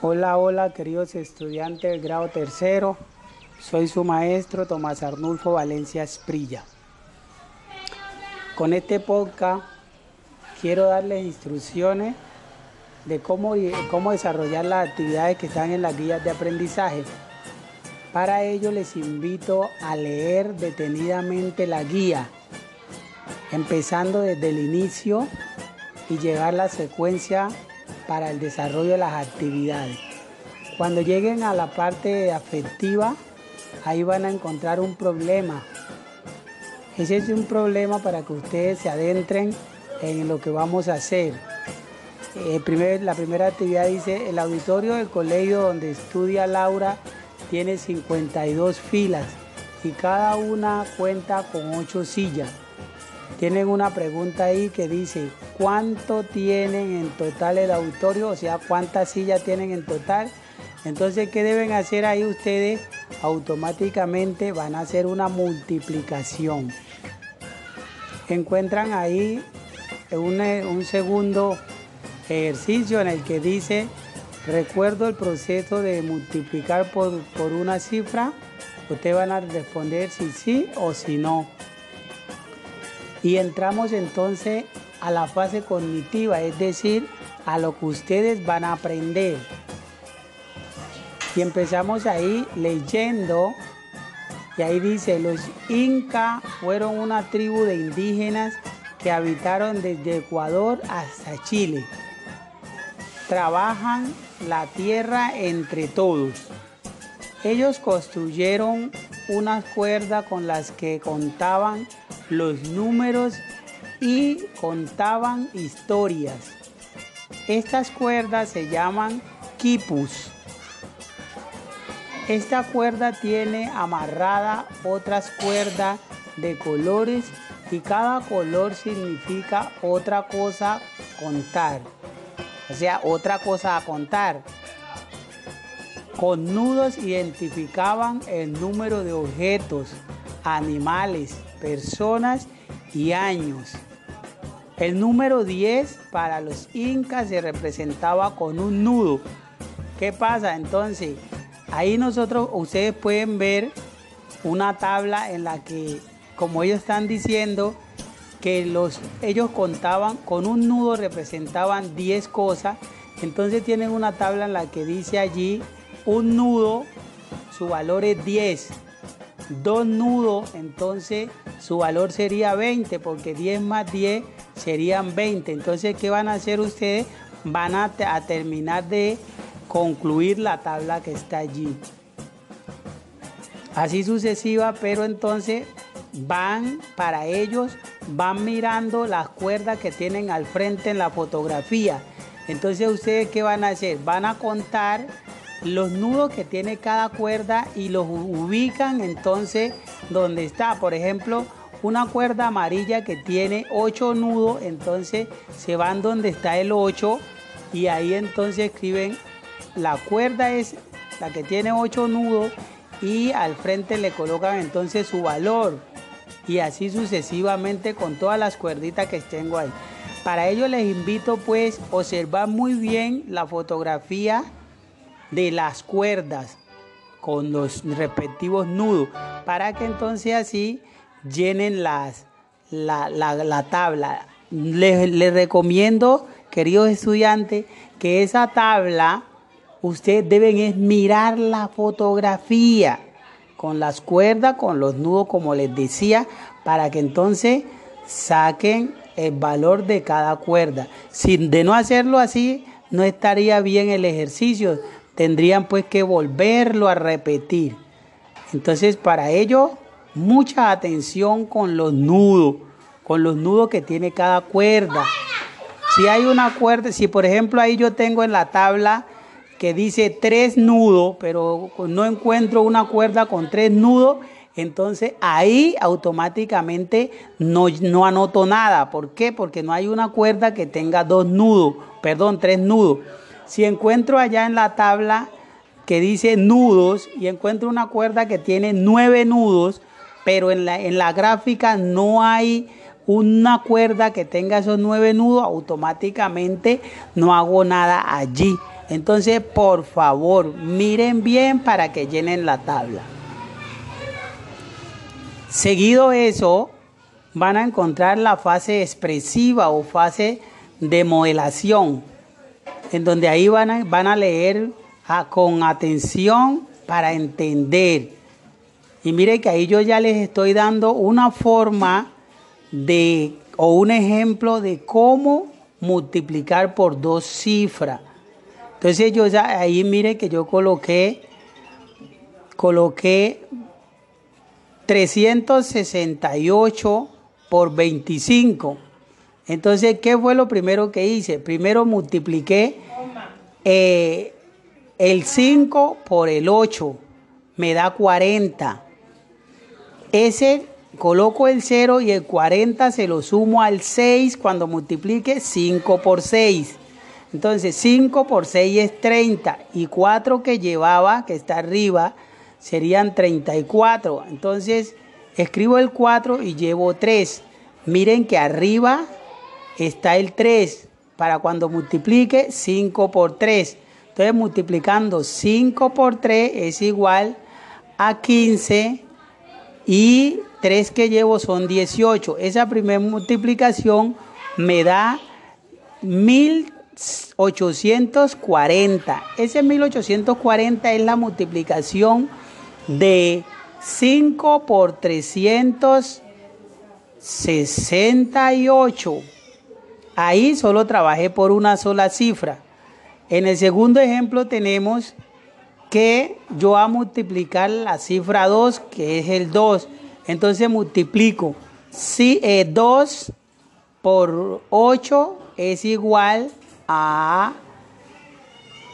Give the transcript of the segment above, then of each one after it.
Hola, hola, queridos estudiantes del grado tercero. Soy su maestro Tomás Arnulfo Valencia Esprilla. Con este podcast quiero darles instrucciones de cómo, cómo desarrollar las actividades que están en las guías de aprendizaje. Para ello les invito a leer detenidamente la guía, empezando desde el inicio y llevar la secuencia para el desarrollo de las actividades. Cuando lleguen a la parte afectiva, ahí van a encontrar un problema. Ese es un problema para que ustedes se adentren en lo que vamos a hacer. Eh, la primera actividad dice, el auditorio del colegio donde estudia Laura tiene 52 filas y cada una cuenta con 8 sillas. Tienen una pregunta ahí que dice, ¿cuánto tienen en total el auditorio? O sea, ¿cuántas sillas tienen en total? Entonces, ¿qué deben hacer ahí ustedes? Automáticamente van a hacer una multiplicación. Encuentran ahí un, un segundo ejercicio en el que dice, recuerdo el proceso de multiplicar por, por una cifra. Ustedes van a responder si sí o si no. Y entramos entonces a la fase cognitiva, es decir, a lo que ustedes van a aprender. Y empezamos ahí leyendo, y ahí dice, los incas fueron una tribu de indígenas que habitaron desde Ecuador hasta Chile. Trabajan la tierra entre todos. Ellos construyeron unas cuerdas con las que contaban los números y contaban historias. Estas cuerdas se llaman quipus. Esta cuerda tiene amarrada otras cuerdas de colores y cada color significa otra cosa contar. O sea, otra cosa a contar. Con nudos identificaban el número de objetos, animales, personas y años. El número 10 para los incas se representaba con un nudo. ¿Qué pasa? Entonces, ahí nosotros, ustedes pueden ver una tabla en la que, como ellos están diciendo, que los, ellos contaban con un nudo representaban 10 cosas. Entonces tienen una tabla en la que dice allí un nudo, su valor es 10 dos nudos, entonces su valor sería 20, porque 10 más 10 serían 20. Entonces, ¿qué van a hacer ustedes? Van a, terminar de concluir la tabla que está allí. Así sucesiva, pero entonces van para ellos, van mirando las cuerdas que tienen al frente en la fotografía. Entonces, ¿ustedes qué van a hacer? Van a contar los nudos que tiene cada cuerda y los ubican entonces donde está. Por ejemplo, una cuerda amarilla que tiene 8 nudos, entonces se van donde está el 8 y ahí entonces escriben la cuerda es la que tiene 8 nudos y al frente le colocan entonces su valor y así sucesivamente con todas las cuerditas que tengo ahí. Para ello les invito pues observar muy bien la fotografía de las cuerdas con los respectivos nudos para que entonces así llenen las, la, tabla. Les, recomiendo, queridos estudiantes, que esa tabla ustedes deben es mirar la fotografía con las cuerdas, con los nudos, como les decía, para que entonces saquen el valor de cada cuerda. Si de no hacerlo así, no estaría bien el ejercicio tendrían pues que volverlo a repetir. Entonces para ello, mucha atención con los nudos, con los nudos que tiene cada cuerda. Si hay una cuerda, si por ejemplo ahí yo tengo en la tabla que dice tres nudos, pero no encuentro una cuerda con tres nudos, entonces ahí automáticamente no, no anoto nada. ¿Por qué? Porque no hay una cuerda que tenga dos nudos, perdón, tres nudos. Si encuentro allá en la tabla que dice nudos y encuentro una cuerda que tiene nueve nudos, pero en la, en la gráfica no hay una cuerda que tenga esos nueve nudos, automáticamente no hago nada allí. Entonces, por favor, miren bien para que llenen la tabla. Seguido eso, van a encontrar la fase expresiva o fase de modelación, en donde ahí van a, van a leer con atención para entender. Y mire que ahí yo ya les estoy dando una forma de o un ejemplo de cómo multiplicar por dos cifras. Entonces yo ya ahí mire que yo coloqué coloqué 368 por 25. Entonces, ¿qué fue lo primero que hice? Primero multipliqué eh, el 5 por el 8, me da 40. Ese coloco el 0 y el 40 se lo sumo al 6 cuando multiplique 5 por 6. Entonces 5 por 6 es 30 y 4 que llevaba, que está arriba, serían 34. Entonces escribo el 4 y llevo 3. Miren que arriba está el 3 para cuando multiplique 5 por 3. Entonces multiplicando 5 por 3 es igual a 15 y 3 que llevo son 18. Esa primera multiplicación me da 1840. Ese 1840 es la multiplicación de 5 por 368. Ahí solo trabajé por una sola cifra. En el segundo ejemplo tenemos que yo a multiplicar la cifra 2, que es el 2. Entonces multiplico si, 2 eh, por 8 es igual a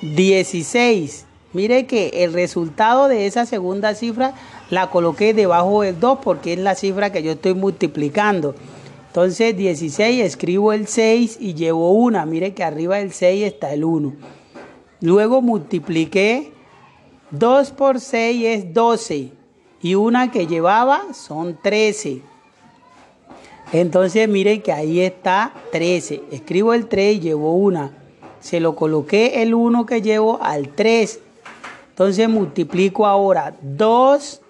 16. Mire que el resultado de esa segunda cifra la coloqué debajo del 2 porque es la cifra que yo estoy multiplicando. Entonces 16 escribo el 6 y llevo una. Mire que arriba del 6 está el 1. Luego multipliqué 2 por 6 es 12 y una que llevaba son 13. Entonces miren que ahí está 13. Escribo el 3 y llevo una. Se lo coloqué el 1 que llevo al 3 entonces multiplico ahora 2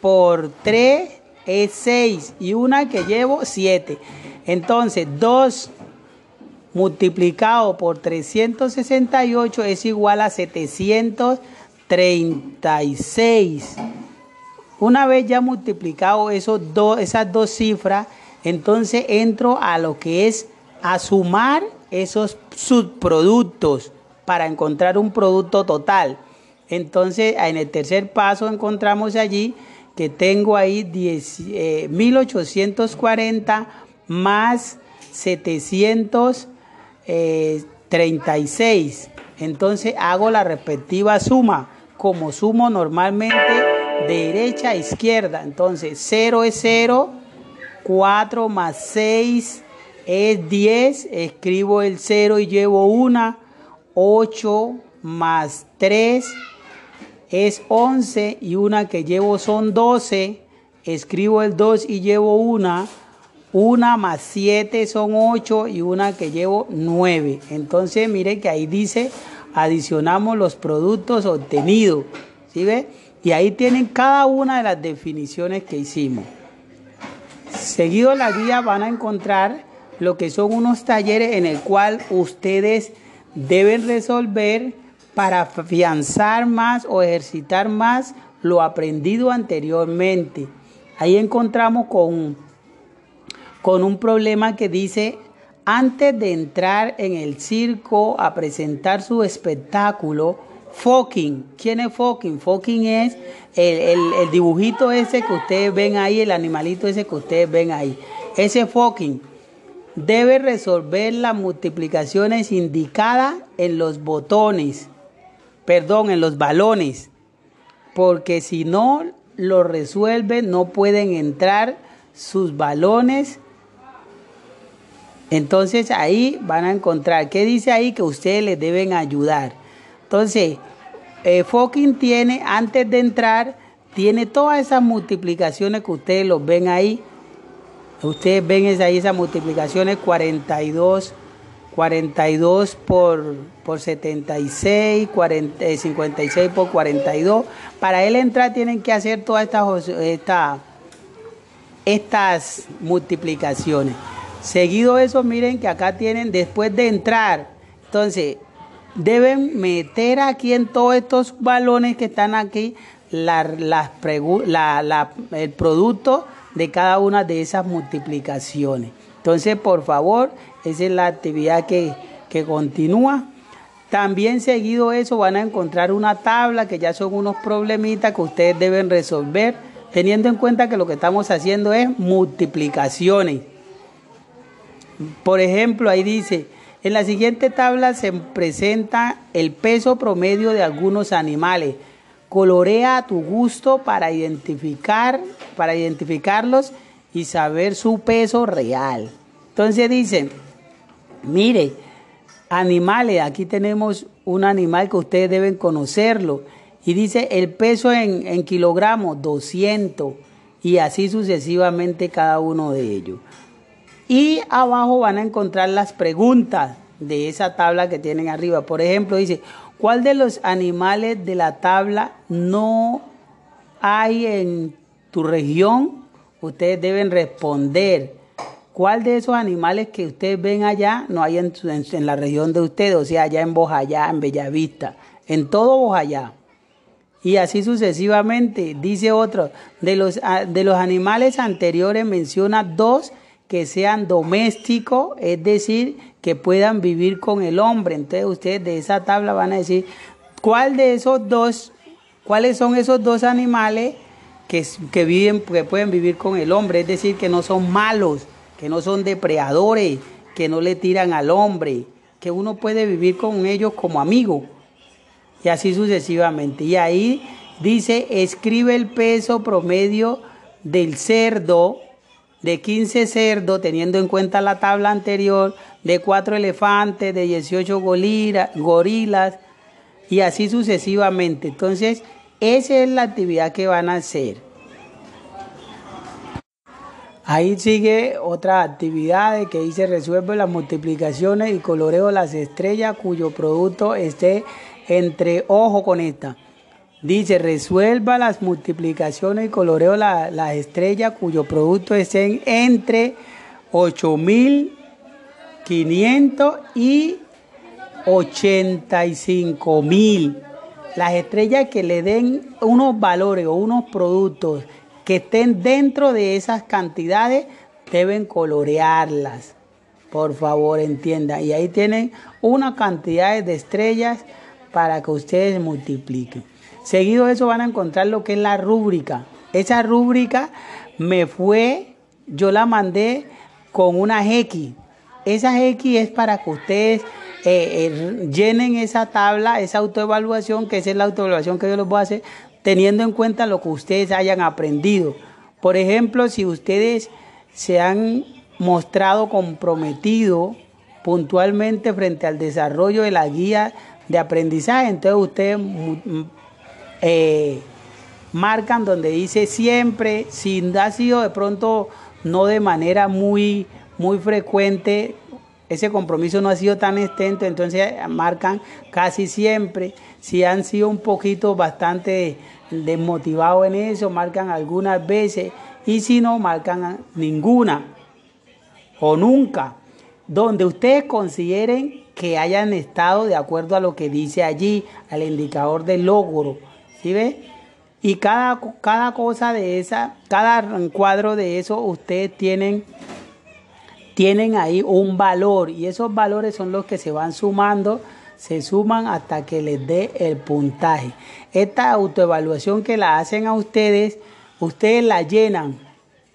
por 3 es 6 y una que llevo 7. Entonces 2 multiplicado por 368 es igual a 736. Una vez ya multiplicado esos dos, esas dos cifras, entonces entro a lo que es a sumar esos subproductos para encontrar un producto total. Entonces, en el tercer paso encontramos allí que tengo ahí 1840 eh, más 736. Entonces hago la respectiva suma, como sumo normalmente de derecha a izquierda. Entonces 0 es 0, 4 más 6 es 10, escribo el 0 y llevo 1, 8 más 3 es 11 y una que llevo son 12, escribo el 2 y llevo una, una más 7 son 8 y una que llevo 9. Entonces mire que ahí dice adicionamos los productos obtenidos, ¿sí ve? Y ahí tienen cada una de las definiciones que hicimos. Seguido la guía van a encontrar lo que son unos talleres en el cual ustedes deben resolver para afianzar más o ejercitar más lo aprendido anteriormente. Ahí encontramos con, con un problema que dice, antes de entrar en el circo a presentar su espectáculo, Fucking. ¿Quién es Fucking? Fucking es el, el, dibujito ese que ustedes ven ahí, el animalito ese que ustedes ven ahí. Ese Fucking debe resolver las multiplicaciones indicadas en los botones perdón, en los balones, porque si no lo resuelven no pueden entrar sus balones. Entonces ahí van a encontrar, ¿qué dice ahí? Que ustedes les deben ayudar. Entonces, eh, tiene, antes de entrar, tiene todas esas multiplicaciones que ustedes los ven ahí. Ustedes ven ahí esas multiplicaciones 42, 42 por, por 76, 40, 56 por 42. Para él entrar tienen que hacer todas estas, esta, estas multiplicaciones. Seguido eso, miren que acá tienen, después de entrar, entonces, deben meter aquí en todos estos balones que están aquí la, la, el producto de cada una de esas multiplicaciones. Entonces, por favor, esa es la actividad que, que continúa. También seguido eso van a encontrar una tabla que ya son unos problemitas que ustedes deben resolver, teniendo en cuenta que lo que estamos haciendo es multiplicaciones. Por ejemplo, ahí dice, en la siguiente tabla se presenta el peso promedio de algunos animales. Colorea a tu gusto para identificar, para identificarlos y saber su peso real. Entonces dice, Mire, animales, aquí tenemos un animal que ustedes deben conocerlo. Y dice el peso en, kilogramos, 200. Y así sucesivamente cada uno de ellos. Y abajo van a encontrar las preguntas de esa tabla que tienen arriba. Por ejemplo, dice, ¿cuál de los animales de la tabla no hay en tu región? Ustedes deben responder. ¿Cuál de esos animales que ustedes ven allá no hay en, la región de ustedes? O sea, allá en Bojayá, en Bellavista, en todo Bojayá. Y así sucesivamente, dice otro, de los, ah, de los animales anteriores menciona dos que sean domésticos, es decir, que puedan vivir con el hombre. Entonces ustedes de esa tabla van a decir, ¿cuál de esos dos, cuáles son esos dos animales que, que, viven, que pueden vivir con el hombre? Es decir, que no son malos que no son depredadores, que no le tiran al hombre, que uno puede vivir con ellos como amigo. Y así sucesivamente. Y ahí dice, escribe el peso promedio del cerdo, de 15 cerdos, teniendo en cuenta la tabla anterior, de 4 elefantes, de 18 gorilas, y así sucesivamente. Entonces, esa es la actividad que van a hacer. Ahí sigue otra actividad que dice resuelve las multiplicaciones y coloreo las estrellas cuyo producto esté entre ojo con esta. Dice resuelva las multiplicaciones y coloreo las estrellas cuyo producto esté entre 8500 y 85000. Las estrellas que le den unos valores o unos productos que estén dentro de esas cantidades deben colorearlas. Por favor, entienda. Y ahí tienen una cantidad de estrellas para que ustedes multipliquen. Seguido de eso van a encontrar lo que es la rúbrica. Esa rúbrica me fue, yo la mandé con una X. Esa X es para que ustedes eh, eh, llenen esa tabla, esa autoevaluación, que esa es la autoevaluación que yo les voy a hacer teniendo en cuenta lo que ustedes hayan aprendido. Por ejemplo, si ustedes se han mostrado comprometidos puntualmente frente al desarrollo de la guía de aprendizaje, entonces ustedes eh, marcan donde dice siempre, si ha sido de pronto no de manera muy, muy frecuente, ese compromiso no ha sido tan extenso, entonces marcan casi siempre, si han sido un poquito bastante desmotivados en eso, marcan algunas veces y si no, marcan ninguna o nunca, donde ustedes consideren que hayan estado de acuerdo a lo que dice allí, al indicador del logro, ¿sí ve? Y cada, cada cosa de esa, cada cuadro de eso, ustedes tienen, tienen ahí un valor y esos valores son los que se van sumando se suman hasta que les dé el puntaje. Esta autoevaluación que la hacen a ustedes, ustedes la llenan,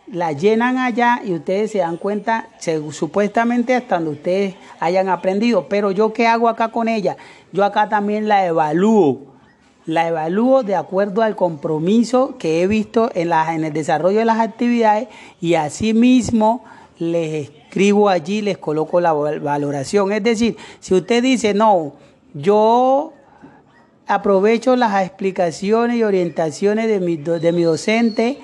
la llenan allá y ustedes se dan cuenta, supuestamente hasta donde ustedes hayan aprendido. Pero yo qué hago acá con ella? Yo acá también la evalúo. La evalúo de acuerdo al compromiso que he visto en, la, en el desarrollo de las actividades y asimismo les escribo allí, les coloco la valoración. Es decir, si usted dice, no, yo aprovecho las explicaciones y orientaciones de mi, de mi docente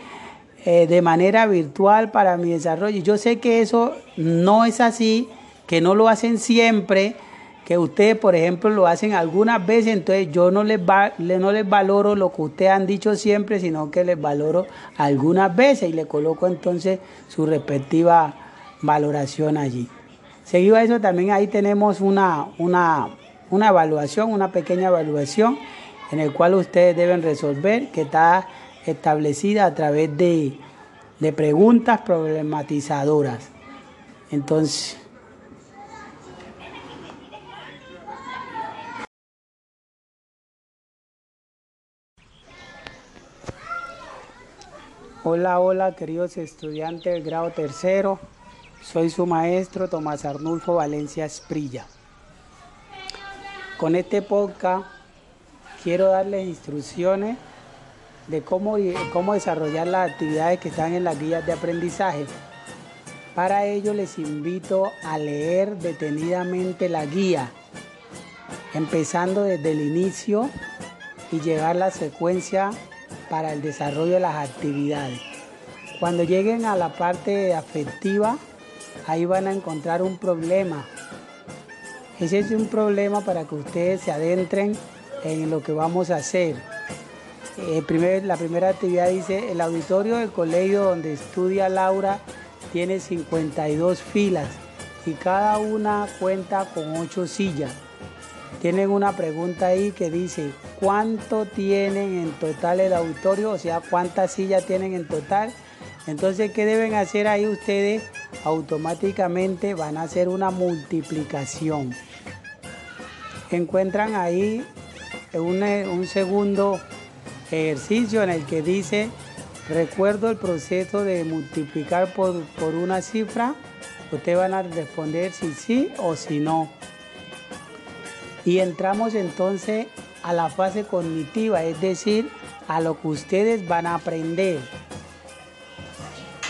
eh, de manera virtual para mi desarrollo. Yo sé que eso no es así que no lo hacen siempre, que ustedes, por ejemplo, lo hacen algunas veces, entonces yo no les, va, no les valoro lo que ustedes han dicho siempre, sino que les valoro algunas veces y le coloco entonces su respectiva valoración allí. Seguido a eso, también ahí tenemos una, una, una evaluación, una pequeña evaluación en el cual ustedes deben resolver, que está establecida a través de, de preguntas problematizadoras. Entonces, Hola, hola, queridos estudiantes del grado tercero. Soy su maestro Tomás Arnulfo Valencia Esprilla. Con este podcast quiero darles instrucciones de cómo, cómo desarrollar las actividades que están en las guías de aprendizaje. Para ello les invito a leer detenidamente la guía, empezando desde el inicio y llevar la secuencia para el desarrollo de las actividades. Cuando lleguen a la parte afectiva, ahí van a encontrar un problema. Ese es un problema para que ustedes se adentren en lo que vamos a hacer. Eh, la primera actividad dice, el auditorio del colegio donde estudia Laura tiene 52 filas y cada una cuenta con 8 sillas. Tienen una pregunta ahí que dice, ¿cuánto tienen en total el auditorio? O sea, ¿cuántas sillas tienen en total? Entonces, ¿qué deben hacer ahí ustedes? Automáticamente van a hacer una multiplicación. Encuentran ahí un, un segundo ejercicio en el que dice, recuerdo el proceso de multiplicar por, por una cifra. Ustedes van a responder si sí o si no. Y entramos entonces a la fase cognitiva, es decir, a lo que ustedes van a aprender.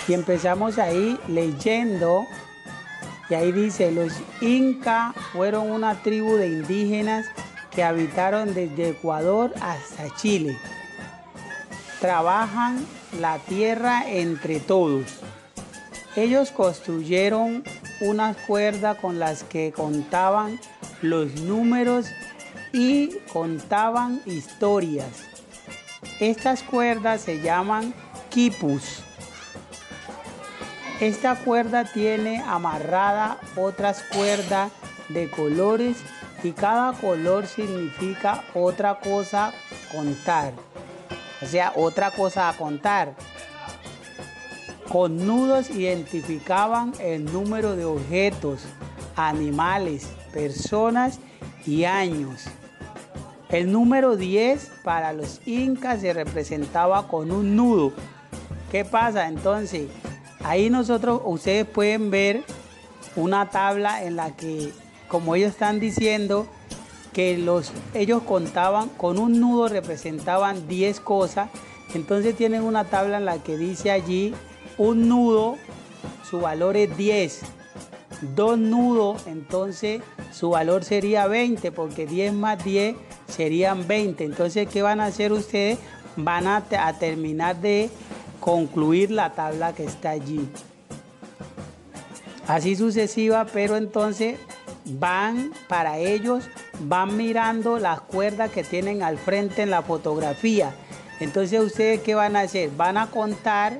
Y empezamos ahí leyendo, y ahí dice, los incas fueron una tribu de indígenas que habitaron desde Ecuador hasta Chile. Trabajan la tierra entre todos. Ellos construyeron unas cuerdas con las que contaban los números y contaban historias. Estas cuerdas se llaman quipus. Esta cuerda tiene amarrada otras cuerdas de colores y cada color significa otra cosa contar. O sea, otra cosa a contar. Con nudos identificaban el número de objetos, animales, personas y años. El número 10 para los incas se representaba con un nudo. ¿Qué pasa? Entonces, ahí nosotros, ustedes pueden ver una tabla en la que, como ellos están diciendo, que los, ellos contaban con un nudo representaban 10 cosas. Entonces tienen una tabla en la que dice allí un nudo, su valor es 10 dos nudos, entonces su valor sería 20, porque 10 más 10 serían 20. Entonces, ¿qué van a hacer ustedes? Van a, terminar de concluir la tabla que está allí. Así sucesiva, pero entonces van para ellos, van mirando las cuerdas que tienen al frente en la fotografía. Entonces, ¿ustedes qué van a hacer? Van a contar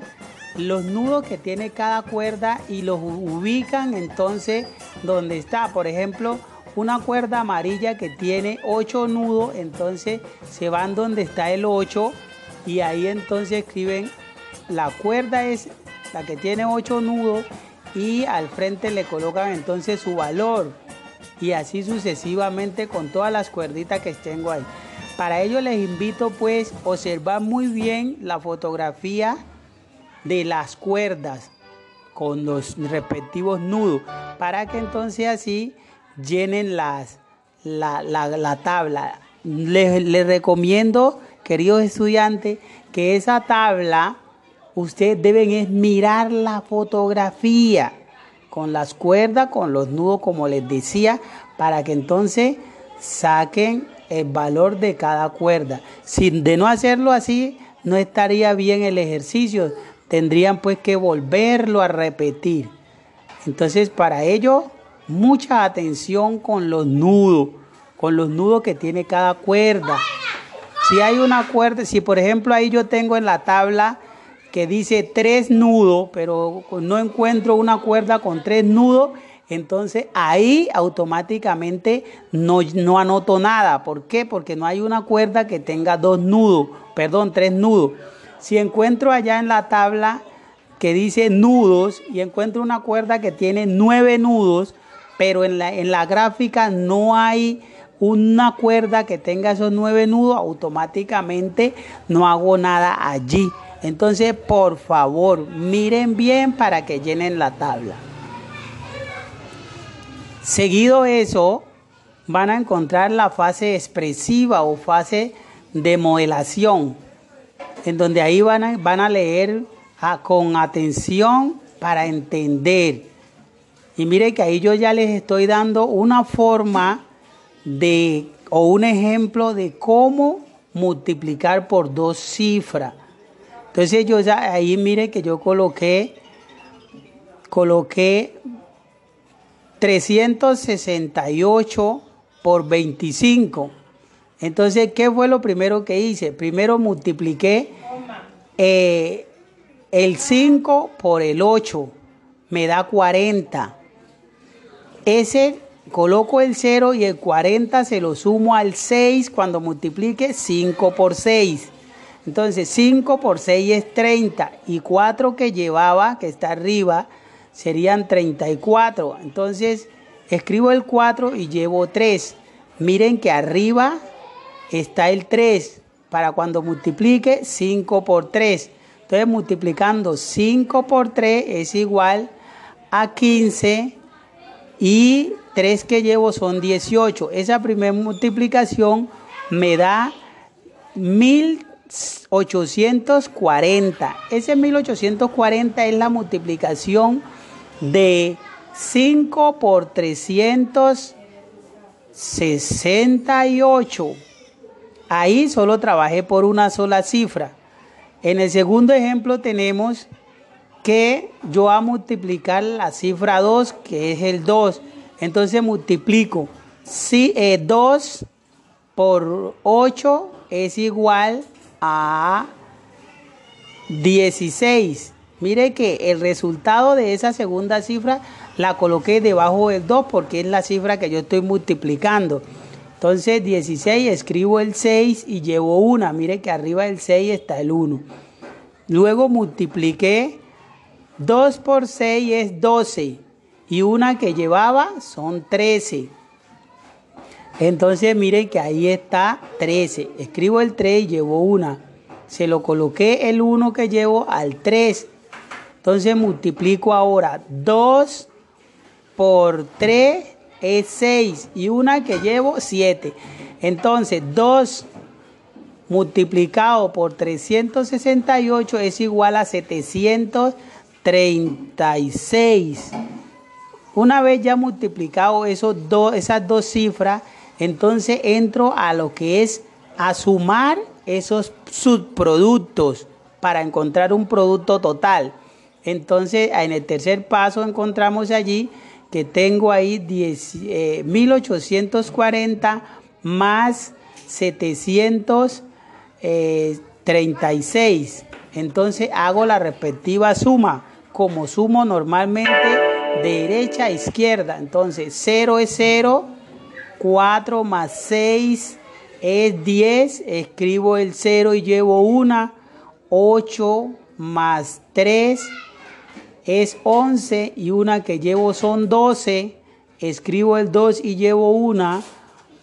los nudos que tiene cada cuerda y los ubican entonces donde está. Por ejemplo, una cuerda amarilla que tiene 8 nudos, entonces se van donde está el 8 y ahí entonces escriben la cuerda es la que tiene 8 nudos y al frente le colocan entonces su valor y así sucesivamente con todas las cuerditas que tengo ahí. Para ello les invito pues observar muy bien la fotografía de las cuerdas con los respectivos nudos para que entonces así llenen las, la, tabla. Les, recomiendo, queridos estudiantes, que esa tabla ustedes deben es mirar la fotografía con las cuerdas, con los nudos, como les decía, para que entonces saquen el valor de cada cuerda. Si de no hacerlo así, no estaría bien el ejercicio, tendrían pues que volverlo a repetir. Entonces para ello mucha atención con los nudos, con los nudos que tiene cada cuerda. Si hay una cuerda, si por ejemplo ahí yo tengo en la tabla que dice tres nudos, pero no encuentro una cuerda con tres nudos, entonces ahí automáticamente no, no anoto nada. ¿Por qué? Porque no hay una cuerda que tenga dos nudos, perdón, tres nudos. Si encuentro allá en la tabla que dice nudos y encuentro una cuerda que tiene nueve nudos, pero en la, en la gráfica no hay una cuerda que tenga esos nueve nudos, automáticamente no hago nada allí. Entonces, por favor, miren bien para que llenen la tabla. Seguido eso, van a encontrar la fase expresiva o fase de modelación, en donde ahí van a, van a leer ah, con atención para entender. Y mire que ahí yo ya les estoy dando una forma de o un ejemplo de cómo multiplicar por dos cifras. Entonces yo ahí mire que yo coloqué coloqué 368 por 25. Entonces, ¿qué fue lo primero que hice? Primero multipliqué eh, el 5 por el 8, me da 40. Ese coloco el 0 y el 40 se lo sumo al 6 cuando multiplique 5 por 6. Entonces 5 por 6 es 30 y 4 que llevaba, que está arriba, serían 34. Entonces escribo el 4 y llevo 3. Miren que arriba está el 3 para cuando multiplique 5 por 3. Entonces multiplicando 5 por 3 es igual a 15 y 3 que llevo son 18. Esa primera multiplicación me da 1840. Ese 1840 es la multiplicación de 5 por 368. Ahí solo trabajé por una sola cifra. En el segundo ejemplo tenemos que yo voy a multiplicar la cifra 2, que es el 2. Entonces multiplico si, 2 eh, por 8 es igual a 16. Mire que el resultado de esa segunda cifra la coloqué debajo del 2 porque es la cifra que yo estoy multiplicando. Entonces 16, escribo el 6 y llevo una. Mire que arriba del 6 está el 1. Luego multipliqué 2 por 6 es 12 y una que llevaba son 13. Entonces miren que ahí está 13. Escribo el 3 y llevo una. Se lo coloqué el 1 que llevo al 3. Entonces multiplico ahora 2 por 3 es 6 y una que llevo 7. Entonces 2 multiplicado por 368 es igual a 736. Una vez ya multiplicado esos esas dos cifras, entonces entro a lo que es a sumar esos subproductos para encontrar un producto total. Entonces, en el tercer paso encontramos allí que tengo ahí 1840 eh, más 736. Entonces hago la respectiva suma, como sumo normalmente derecha a izquierda. Entonces 0 es 0, 4 más 6 es 10, escribo el 0 y llevo 1, 8 más 3 es 11 y una que llevo son 12, escribo el 2 y llevo una,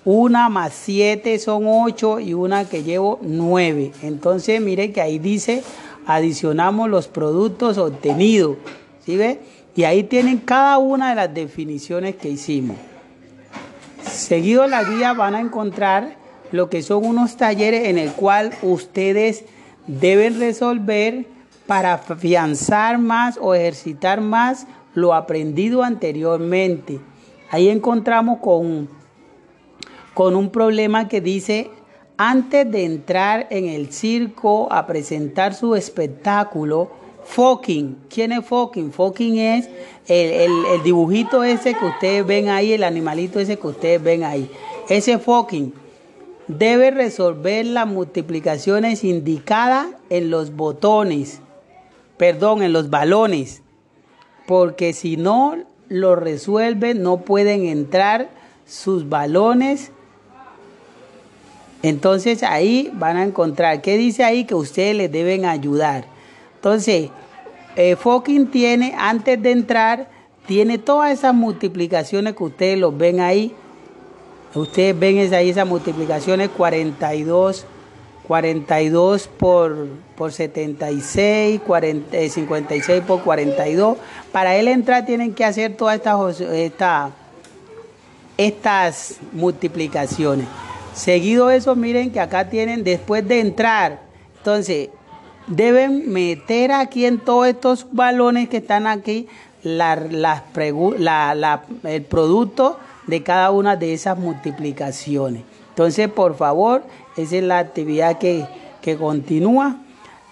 una más 7 son 8 y una que llevo 9. Entonces mire que ahí dice adicionamos los productos obtenidos, ¿sí ve? Y ahí tienen cada una de las definiciones que hicimos. Seguido la guía van a encontrar lo que son unos talleres en el cual ustedes deben resolver para afianzar más o ejercitar más lo aprendido anteriormente. Ahí encontramos con, con un problema que dice, antes de entrar en el circo a presentar su espectáculo, Fucking. ¿Quién es fucking? Fucking es el, el, dibujito ese que ustedes ven ahí, el animalito ese que ustedes ven ahí. Ese fucking debe resolver las multiplicaciones indicadas en los botones, perdón, en los balones, porque si no lo resuelve no pueden entrar sus balones. Entonces ahí van a encontrar, ¿qué dice ahí? Que ustedes les deben ayudar. Entonces, eh, Fucking tiene, antes de entrar, tiene todas esas multiplicaciones que ustedes los ven ahí. Ustedes ven ahí esas multiplicaciones 42, 42 por, por 76, 56 eh, por 42. Para él entrar tienen que hacer todas estas, esta, estas multiplicaciones. Seguido eso, miren que acá tienen después de entrar. Entonces, deben meter aquí en todos estos balones que están aquí el producto de cada una de esas multiplicaciones. Entonces, por favor, esa es la actividad que, que continúa.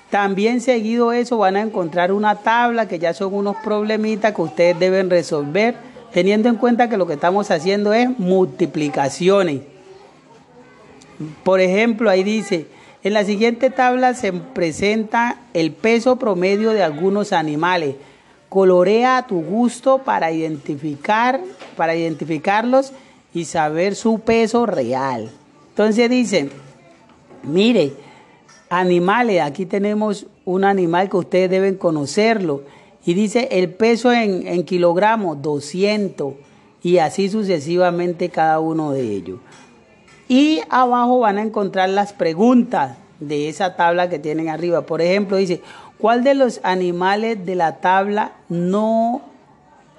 También seguido eso van a encontrar una tabla que ya son unos problemitas que ustedes deben resolver, teniendo en cuenta que lo que estamos haciendo es multiplicaciones. Por ejemplo, ahí dice, en la siguiente tabla se presenta el peso promedio de algunos animales. Colorea a tu gusto para identificar, para identificarlos y saber su peso real. Entonces dicen, mire, animales, aquí tenemos un animal que ustedes deben conocerlo. Y dice el peso en, en kilogramos, 200. Y así sucesivamente cada uno de ellos. Y abajo van a encontrar las preguntas de esa tabla que tienen arriba. Por ejemplo, dice, ¿cuál de los animales de la tabla no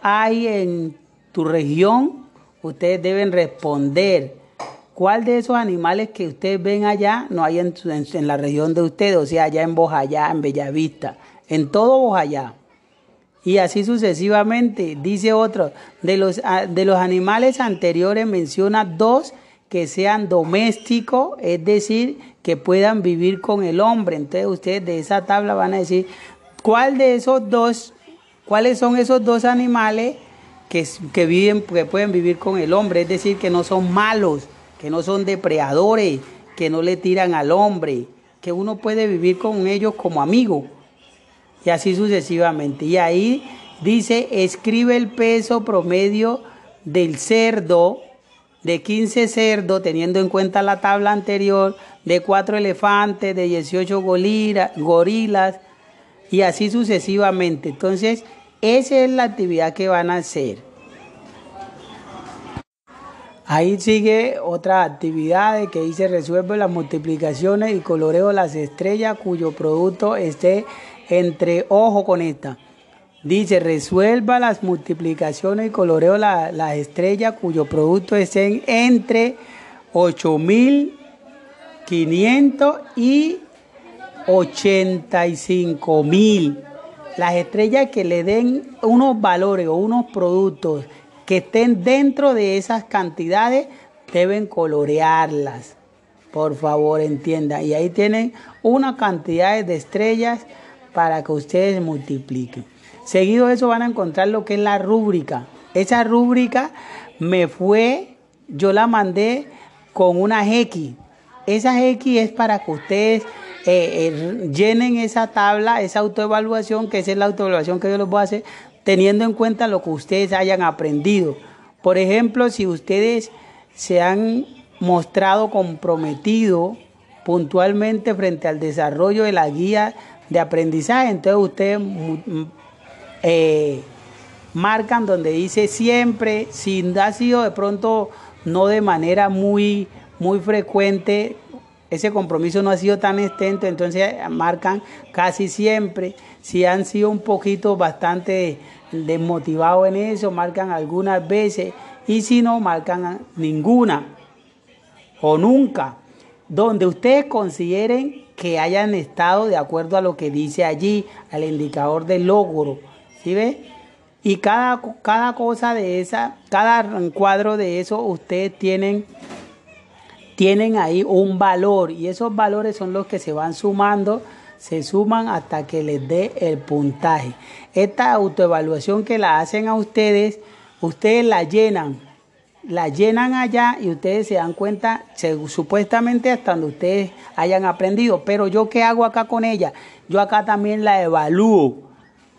hay en tu región? Ustedes deben responder. ¿Cuál de esos animales que ustedes ven allá no hay en, la región de ustedes? O sea, allá en Bojayá, en Bellavista, en todo Bojayá. Y así sucesivamente, dice otro, de los, ah, de los animales anteriores menciona dos que sean domésticos, es decir, que puedan vivir con el hombre. Entonces ustedes de esa tabla van a decir cuál de esos dos, cuáles son esos dos animales que, que viven, que pueden vivir con el hombre, es decir, que no son malos, que no son depredadores, que no le tiran al hombre, que uno puede vivir con ellos como amigo. Y así sucesivamente. Y ahí dice, escribe el peso promedio del cerdo de 15 cerdos, teniendo en cuenta la tabla anterior, de 4 elefantes, de 18 gorilas, y así sucesivamente. Entonces, esa es la actividad que van a hacer. Ahí sigue otra actividad que dice resuelve las multiplicaciones y coloreo las estrellas cuyo producto esté entre ojo con esta. Dice, resuelva las multiplicaciones y coloreo las la estrellas cuyo producto estén entre 8.500 y 85.000. Las estrellas que le den unos valores o unos productos que estén dentro de esas cantidades deben colorearlas. Por favor, entiendan. Y ahí tienen una cantidad de estrellas para que ustedes multipliquen. Seguido de eso van a encontrar lo que es la rúbrica. Esa rúbrica me fue, yo la mandé con una X. Esa X es para que ustedes eh, eh, llenen esa tabla, esa autoevaluación, que esa es la autoevaluación que yo les voy a hacer, teniendo en cuenta lo que ustedes hayan aprendido. Por ejemplo, si ustedes se han mostrado comprometidos puntualmente frente al desarrollo de la guía de aprendizaje, entonces ustedes eh, marcan donde dice siempre, si ha sido de pronto no de manera muy, muy frecuente, ese compromiso no ha sido tan extenso, entonces marcan casi siempre. Si han sido un poquito bastante desmotivados en eso, marcan algunas veces. Y si no, marcan ninguna o nunca. Donde ustedes consideren que hayan estado de acuerdo a lo que dice allí, al indicador de logro. ¿Sí ve? Y cada, cada cosa de esa, cada cuadro de eso, ustedes tienen, tienen ahí un valor y esos valores son los que se van sumando se suman hasta que les dé el puntaje. Esta autoevaluación que la hacen a ustedes, ustedes la llenan, la llenan allá y ustedes se dan cuenta, supuestamente hasta donde ustedes hayan aprendido. Pero yo qué hago acá con ella? Yo acá también la evalúo.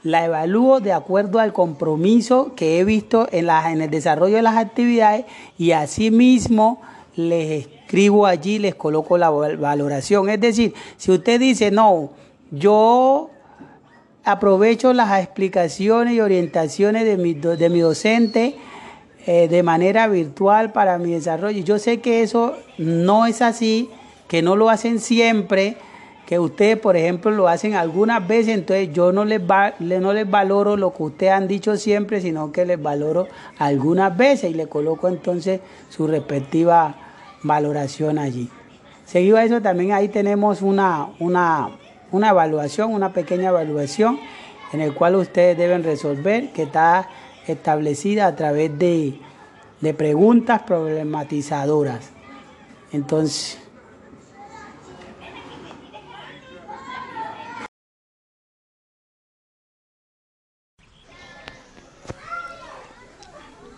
La evalúo de acuerdo al compromiso que he visto en, la, en el desarrollo de las actividades y asimismo les escribo allí, les coloco la valoración. Es decir, si usted dice, no, yo aprovecho las explicaciones y orientaciones de mi, de mi docente eh, de manera virtual para mi desarrollo. Yo sé que eso no es así, que no lo hacen siempre, que ustedes, por ejemplo, lo hacen algunas veces, entonces yo no les, va, no les valoro lo que ustedes han dicho siempre, sino que les valoro algunas veces y le coloco entonces su respectiva valoración allí. Seguido a eso también ahí tenemos una, una, una evaluación, una pequeña evaluación en el cual ustedes deben resolver que está establecida a través de, de preguntas problematizadoras. Entonces,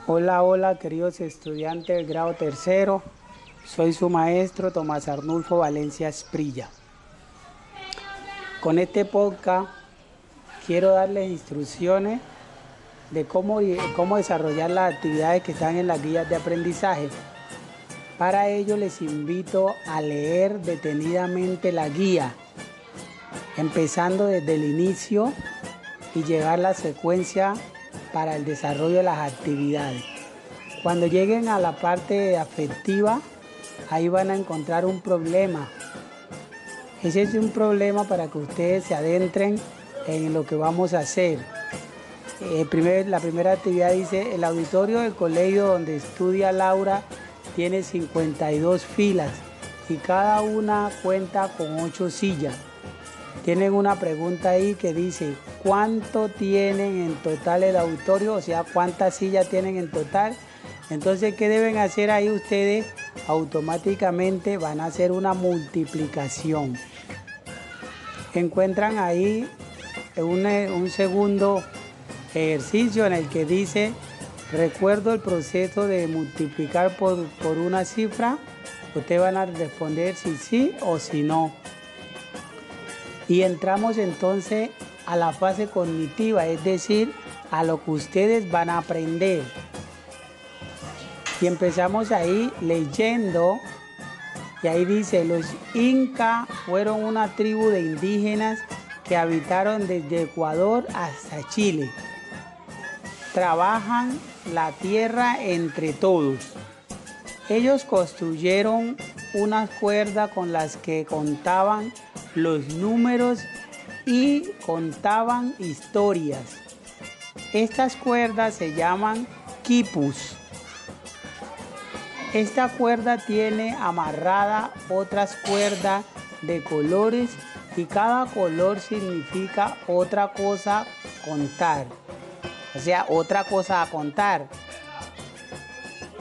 Hola, hola, queridos estudiantes del grado tercero. Soy su maestro Tomás Arnulfo Valencia Esprilla. Con este podcast quiero darles instrucciones de cómo, cómo desarrollar las actividades que están en las guías de aprendizaje. Para ello les invito a leer detenidamente la guía, empezando desde el inicio y llegar a la secuencia para el desarrollo de las actividades. Cuando lleguen a la parte afectiva, ahí van a encontrar un problema. Ese es un problema para que ustedes se adentren en lo que vamos a hacer. Eh, la primera actividad dice, el auditorio del colegio donde estudia Laura tiene 52 filas y cada una cuenta con 8 sillas. Tienen una pregunta ahí que dice, ¿cuánto tienen en total el auditorio? O sea, ¿cuántas sillas tienen en total? Entonces, ¿qué deben hacer ahí ustedes? Automáticamente van a hacer una multiplicación. Encuentran ahí un, segundo ejercicio en el que dice, recuerdo el proceso de multiplicar por, por una cifra. Ustedes van a responder si sí o si no. Y entramos entonces a la fase cognitiva, es decir, a lo que ustedes van a aprender. Y empezamos ahí leyendo, y ahí dice, los incas fueron una tribu de indígenas que habitaron desde Ecuador hasta Chile. Trabajan la tierra entre todos. Ellos construyeron una cuerda con las que contaban los números y contaban historias. Estas cuerdas se llaman quipus. Esta cuerda tiene amarrada otras cuerdas de colores y cada color significa otra cosa contar. O sea, otra cosa a contar.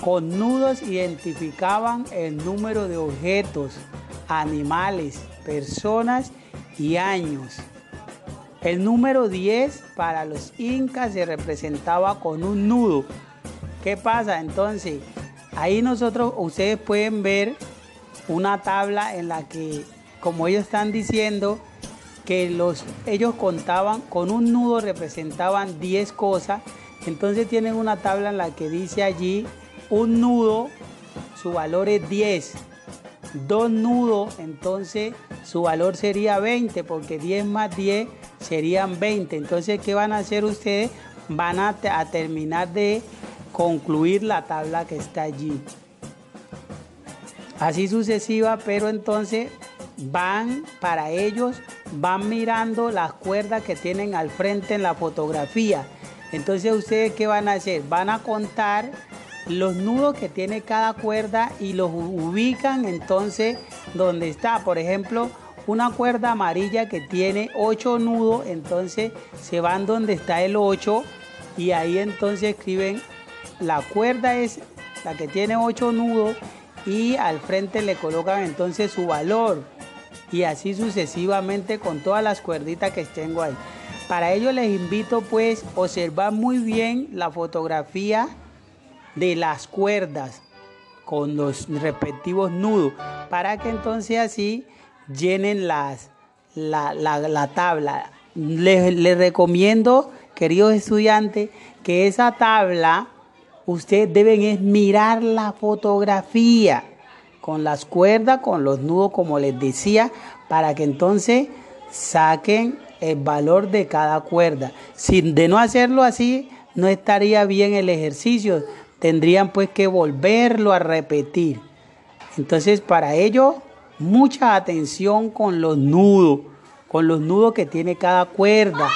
Con nudos identificaban el número de objetos, animales, personas y años. El número 10 para los incas se representaba con un nudo. ¿Qué pasa entonces? Ahí nosotros, ustedes pueden ver una tabla en la que, como ellos están diciendo, que los, ellos contaban con un nudo, representaban 10 cosas. Entonces tienen una tabla en la que dice allí, un nudo, su valor es 10. Dos nudos, entonces su valor sería 20, porque 10 más 10 serían 20. Entonces, ¿qué van a hacer ustedes? Van a, terminar de concluir la tabla que está allí. Así sucesiva, pero entonces van para ellos, van mirando las cuerdas que tienen al frente en la fotografía. Entonces ustedes qué van a hacer? Van a contar los nudos que tiene cada cuerda y los ubican entonces donde está. Por ejemplo, una cuerda amarilla que tiene 8 nudos, entonces se van donde está el 8 y ahí entonces escriben la cuerda es la que tiene 8 nudos y al frente le colocan entonces su valor. y así sucesivamente con todas las cuerditas que tengo ahí. Para ello les invito pues observar muy bien la fotografía de las cuerdas con los respectivos nudos para que entonces así llenen las, la, tabla. Les, les recomiendo, queridos estudiantes, que esa tabla ustedes deben es mirar la fotografía con las cuerdas, con los nudos, como les decía, para que entonces saquen el valor de cada cuerda. Si de no hacerlo así, no estaría bien el ejercicio. Tendrían pues que volverlo a repetir. Entonces, para ello, mucha atención con los nudos, con los nudos que tiene cada cuerda.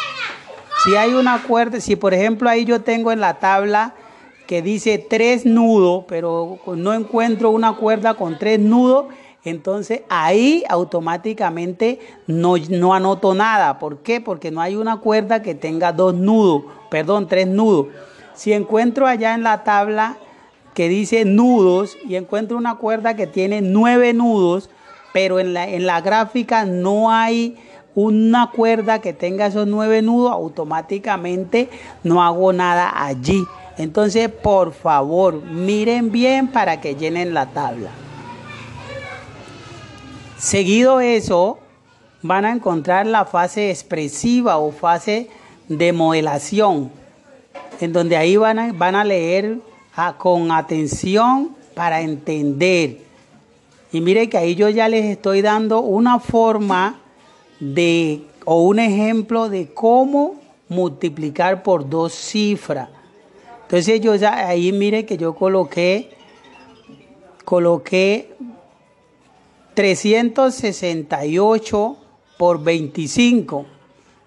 Si hay una cuerda, si por ejemplo ahí yo tengo en la tabla que dice tres nudos, pero no encuentro una cuerda con tres nudos, entonces ahí automáticamente no, no anoto nada. ¿Por qué? Porque no hay una cuerda que tenga dos nudos, perdón, tres nudos. Si encuentro allá en la tabla que dice nudos y encuentro una cuerda que tiene nueve nudos, pero en la, en la gráfica no hay una cuerda que tenga esos nueve nudos, automáticamente no hago nada allí. Entonces, por favor, miren bien para que llenen la tabla. Seguido eso, van a encontrar la fase expresiva o fase de modelación, en donde ahí van a, van a leer con atención para entender. Y miren que ahí yo ya les estoy dando una forma de o un ejemplo de cómo multiplicar por dos cifras. Entonces yo ya ahí mire que yo coloqué, coloqué 368 por 25.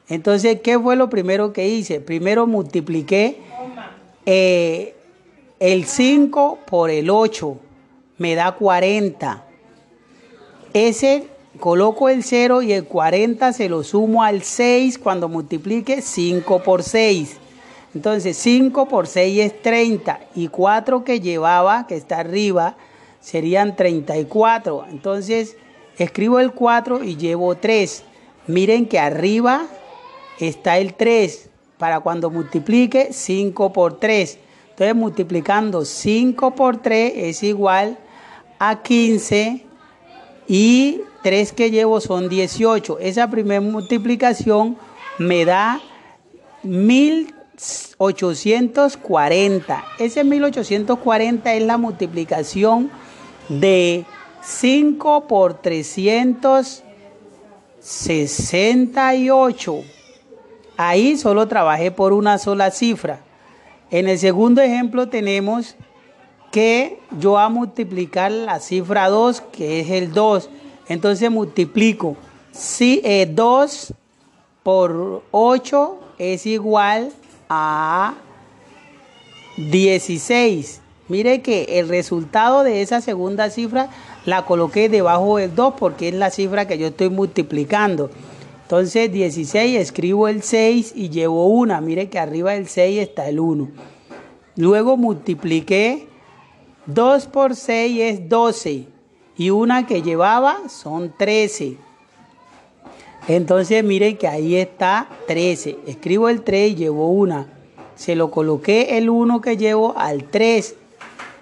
Entonces, ¿qué fue lo primero que hice? Primero multipliqué eh, el 5 por el 8, me da 40. Ese coloco el 0 y el 40 se lo sumo al 6 cuando multiplique 5 por 6. Entonces 5 por 6 es 30 y 4 que llevaba, que está arriba, serían 34. Entonces escribo el 4 y llevo 3. Miren que arriba está el 3 para cuando multiplique 5 por 3. Entonces multiplicando 5 por 3 es igual a 15 y 3 que llevo son 18. Esa primera multiplicación me da 1000 1840. Ese 1840 es la multiplicación de 5 por 368. Ahí solo trabajé por una sola cifra. En el segundo ejemplo tenemos que yo a multiplicar la cifra 2, que es el 2. Entonces multiplico si, 2 eh, por 8 es igual a 16. Mire que el resultado de esa segunda cifra la coloqué debajo del 2 porque es la cifra que yo estoy multiplicando. Entonces 16 escribo el 6 y llevo una. Mire que arriba del 6 está el 1. Luego multipliqué 2 por 6 es 12 y una que llevaba son 13. Entonces miren que ahí está 13. Escribo el 3 y llevo una. Se lo coloqué el 1 que llevo al 3.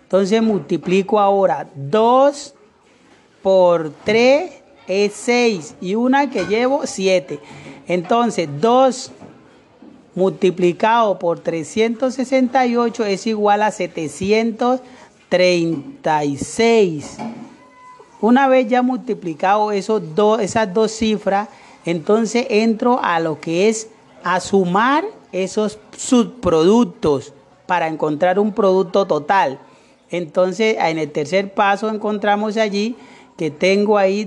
Entonces multiplico ahora 2 por 3 es 6 y una que llevo 7. Entonces 2 multiplicado por 368 es igual a 736. Una vez ya multiplicado esos dos, esas dos cifras, entonces entro a lo que es a sumar esos subproductos para encontrar un producto total. Entonces, en el tercer paso encontramos allí que tengo ahí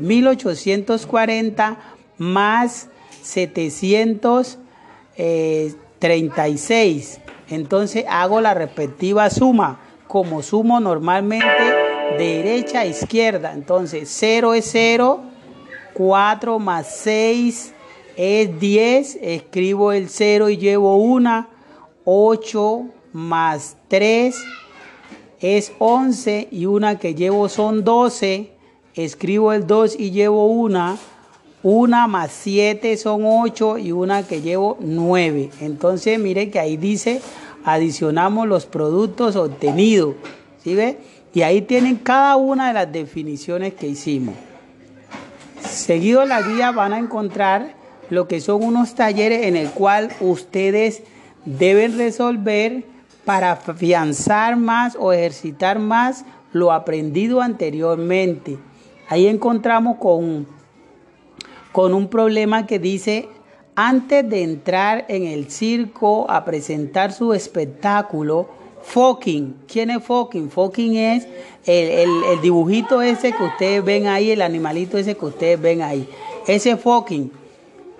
1840 eh, más 736. Entonces hago la respectiva suma, como sumo normalmente de derecha a izquierda. Entonces 0 es 0, 4 más 6 es 10. Escribo el 0 y llevo una. 8 más 3 es 11 y una que llevo son 12. escribo el 2 y llevo una, una más 7 son 8 y una que llevo 9. Entonces, mire que ahí dice, adicionamos los productos obtenidos. ¿Sí ve? Y ahí tienen cada una de las definiciones que hicimos. Seguido la guía van a encontrar lo que son unos talleres en el cual ustedes deben resolver para afianzar más o ejercitar más lo aprendido anteriormente. Ahí encontramos con, con un problema que dice, antes de entrar en el circo a presentar su espectáculo, Fucking. ¿Quién es Fucking? Fucking es el, el, dibujito ese que ustedes ven ahí, el animalito ese que ustedes ven ahí. Ese Fucking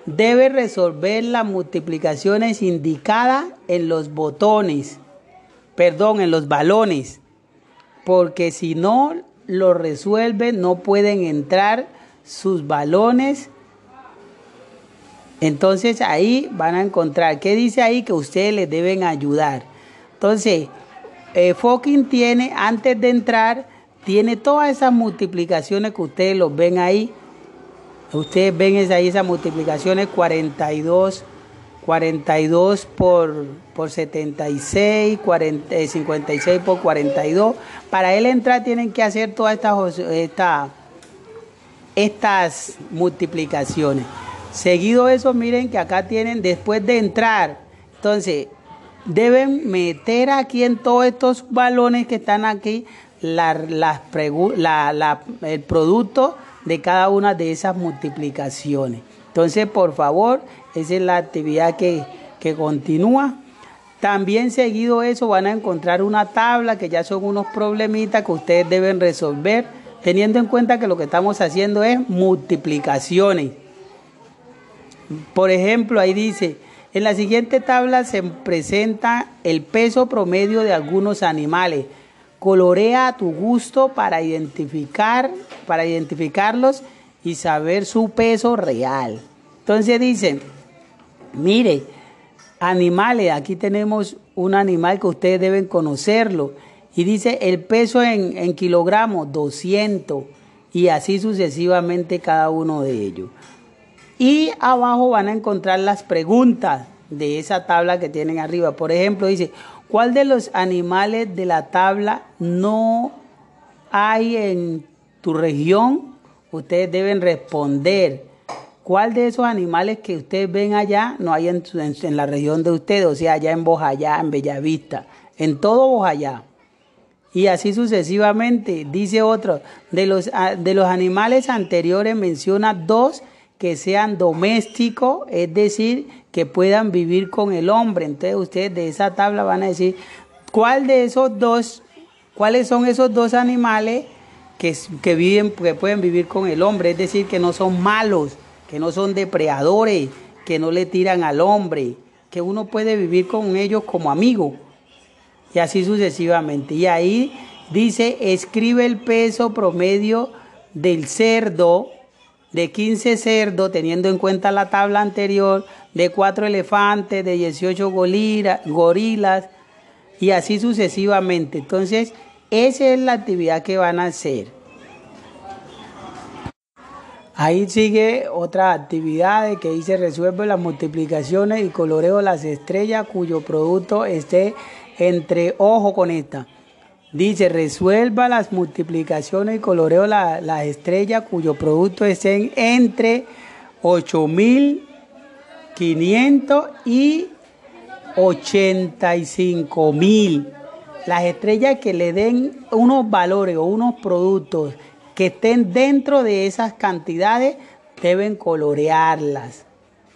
debe resolver las multiplicaciones indicadas en los botones, perdón, en los balones, porque si no lo resuelve no pueden entrar sus balones. Entonces ahí van a encontrar, ¿qué dice ahí? Que ustedes les deben ayudar. Entonces, eh, tiene, antes de entrar, tiene todas esas multiplicaciones que ustedes los ven ahí Ustedes ven ahí esas multiplicaciones 42, 42 por, por 76, 56 eh, por 42. Para él entrar tienen que hacer todas estas, estas multiplicaciones. Seguido eso, miren que acá tienen después de entrar. Entonces, deben meter aquí en todos estos balones que están aquí el producto de cada una de esas multiplicaciones. Entonces, por favor, esa es la actividad que, que continúa. También seguido eso van a encontrar una tabla que ya son unos problemitas que ustedes deben resolver, teniendo en cuenta que lo que estamos haciendo es multiplicaciones. Por ejemplo, ahí dice, en la siguiente tabla se presenta el peso promedio de algunos animales. Colorea a tu gusto para identificar, para identificarlos y saber su peso real. Entonces dicen, mire, animales, aquí tenemos un animal que ustedes deben conocerlo. Y dice el peso en, en kilogramos, 200. Y así sucesivamente cada uno de ellos. Y abajo van a encontrar las preguntas de esa tabla que tienen arriba. Por ejemplo, dice, ¿Cuál de los animales de la tabla no hay en tu región? Ustedes deben responder. ¿Cuál de esos animales que ustedes ven allá no hay en, la región de ustedes? O sea, allá en Bojayá, en Bellavista, en todo Bojayá. Y así sucesivamente, dice otro, de los, de los animales anteriores menciona dos que sean domésticos, es decir, que puedan vivir con el hombre. Entonces ustedes de esa tabla van a decir cuál de esos dos, cuáles son esos dos animales que, que viven, que pueden vivir con el hombre, es decir, que no son malos, que no son depredadores, que no le tiran al hombre, que uno puede vivir con ellos como amigo. Y así sucesivamente. Y ahí dice, escribe el peso promedio del cerdo de 15 cerdos, teniendo en cuenta la tabla anterior, de 4 elefantes, de 18 gorilas, y así sucesivamente. Entonces, esa es la actividad que van a hacer. Ahí sigue otra actividad que dice resuelve las multiplicaciones y coloreo las estrellas cuyo producto esté entre ojo con esta. Dice, resuelva las multiplicaciones y coloreo las la estrellas cuyo producto estén entre 8.500 y 85.000. Las estrellas que le den unos valores o unos productos que estén dentro de esas cantidades deben colorearlas.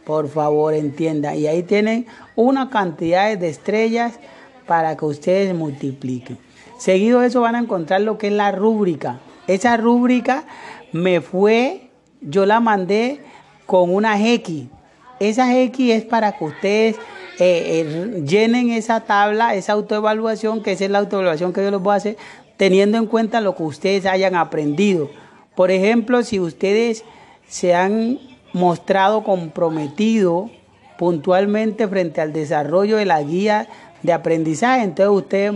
Por favor, entienda. Y ahí tienen una cantidad de estrellas para que ustedes multipliquen. Seguido de eso van a encontrar lo que es la rúbrica. Esa rúbrica me fue, yo la mandé con una X. Esa X es para que ustedes eh, eh, llenen esa tabla, esa autoevaluación, que esa es la autoevaluación que yo les voy a hacer, teniendo en cuenta lo que ustedes hayan aprendido. Por ejemplo, si ustedes se han mostrado comprometidos puntualmente frente al desarrollo de la guía de aprendizaje, entonces ustedes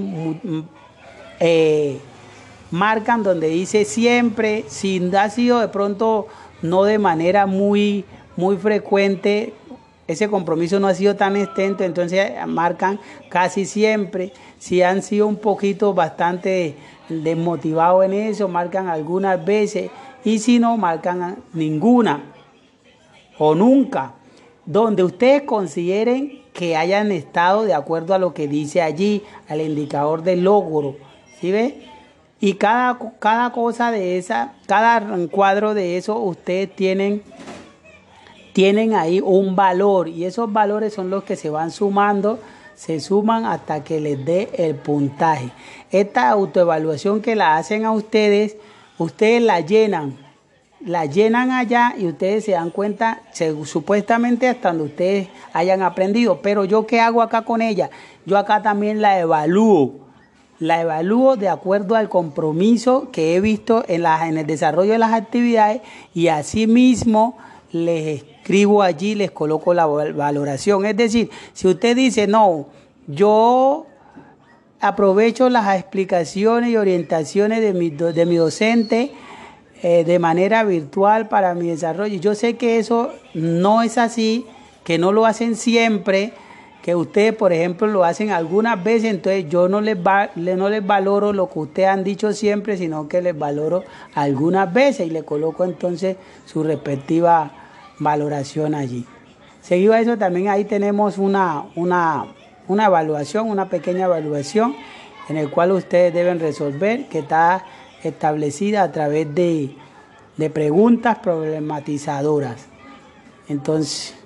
eh, marcan donde dice siempre, si ha sido de pronto no de manera muy, muy frecuente, ese compromiso no ha sido tan extenso, entonces marcan casi siempre. Si han sido un poquito bastante desmotivados en eso, marcan algunas veces. Y si no, marcan ninguna o nunca. Donde ustedes consideren que hayan estado de acuerdo a lo que dice allí, al indicador de logro. ¿Sí ve? Y cada, cada cosa de esa, cada cuadro de eso, ustedes tienen tienen ahí un valor y esos valores son los que se van sumando, se suman hasta que les dé el puntaje. Esta autoevaluación que la hacen a ustedes, ustedes la llenan, la llenan allá y ustedes se dan cuenta supuestamente hasta donde ustedes hayan aprendido. Pero yo qué hago acá con ella? Yo acá también la evalúo. La evalúo de acuerdo al compromiso que he visto en, la, en el desarrollo de las actividades y asimismo les escribo allí, les coloco la valoración. Es decir, si usted dice, no, yo aprovecho las explicaciones y orientaciones de mi, de mi docente eh, de manera virtual para mi desarrollo. Yo sé que eso no es así, que no lo hacen siempre, que ustedes, por ejemplo, lo hacen algunas veces, entonces yo no les, va, no les valoro lo que ustedes han dicho siempre, sino que les valoro algunas veces y le coloco entonces su respectiva valoración allí. Seguido a eso también ahí tenemos una, una, una evaluación, una pequeña evaluación en el cual ustedes deben resolver que está establecida a través de, de preguntas problematizadoras. Entonces,